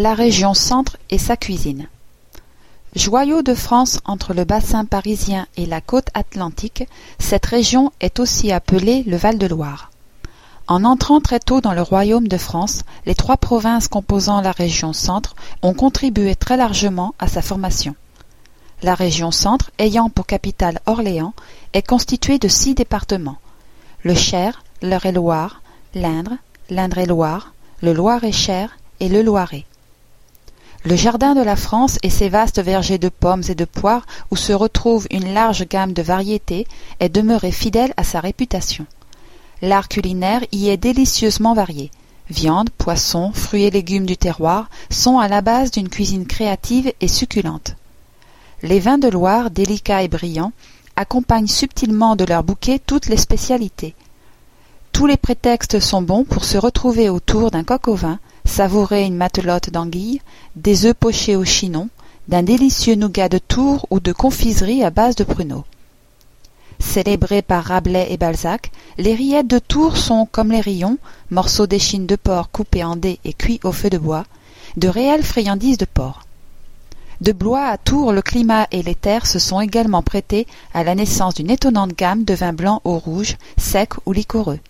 La région Centre et sa cuisine. Joyau de France entre le bassin parisien et la côte atlantique, cette région est aussi appelée le Val-de-Loire. En entrant très tôt dans le royaume de France, les trois provinces composant la région Centre ont contribué très largement à sa formation. La région Centre, ayant pour capitale Orléans, est constituée de six départements le Cher, l'Eure-et-Loire, l'Indre, l'Indre-et-Loire, le Loir-et-Cher et le Loiret. Le jardin de la France et ses vastes vergers de pommes et de poires où se retrouve une large gamme de variétés est demeuré fidèle à sa réputation. L'art culinaire y est délicieusement varié. Viande, poissons, fruits et légumes du terroir sont à la base d'une cuisine créative et succulente. Les vins de Loire, délicats et brillants, accompagnent subtilement de leur bouquet toutes les spécialités. Tous les prétextes sont bons pour se retrouver autour d'un coq au vin, savourer une matelote d'anguilles, des œufs pochés au chinon, d'un délicieux nougat de Tours ou de confiserie à base de pruneaux. Célébrées par Rabelais et Balzac, les rillettes de Tours sont, comme les rillons, morceaux d'échine de porc coupés en dés et cuits au feu de bois, de réelles friandises de porc. De Blois à Tours, le climat et les terres se sont également prêtés à la naissance d'une étonnante gamme de vins blancs au rouge, secs ou liquoreux.